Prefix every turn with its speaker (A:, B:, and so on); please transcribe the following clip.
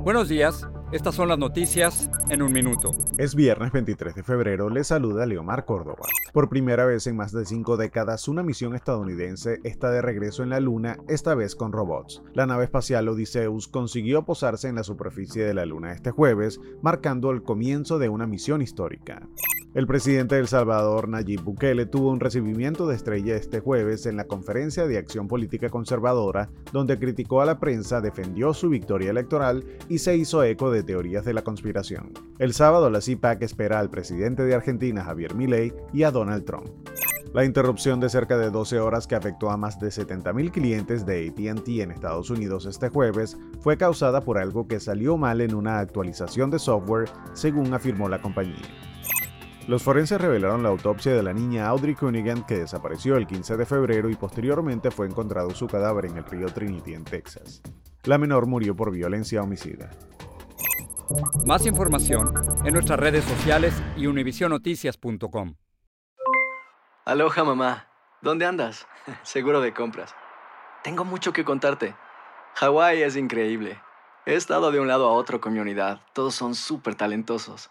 A: Buenos días, estas son las noticias en un minuto.
B: Es viernes 23 de febrero, le saluda Leomar Córdoba. Por primera vez en más de cinco décadas, una misión estadounidense está de regreso en la Luna, esta vez con robots. La nave espacial Odysseus consiguió posarse en la superficie de la Luna este jueves, marcando el comienzo de una misión histórica. El presidente de Salvador, Nayib Bukele, tuvo un recibimiento de estrella este jueves en la Conferencia de Acción Política Conservadora, donde criticó a la prensa, defendió su victoria electoral y se hizo eco de teorías de la conspiración. El sábado, la CIPAC espera al presidente de Argentina, Javier Milei, y a Donald Trump. La interrupción de cerca de 12 horas que afectó a más de 70.000 clientes de ATT en Estados Unidos este jueves fue causada por algo que salió mal en una actualización de software, según afirmó la compañía. Los forenses revelaron la autopsia de la niña Audrey Cunningham que desapareció el 15 de febrero y posteriormente fue encontrado su cadáver en el río Trinity en Texas. La menor murió por violencia homicida.
A: Más información en nuestras redes sociales y univisionoticias.com.
C: Aloha mamá, ¿dónde andas? Seguro de compras. Tengo mucho que contarte. Hawái es increíble. He estado de un lado a otro con mi unidad. Todos son súper talentosos.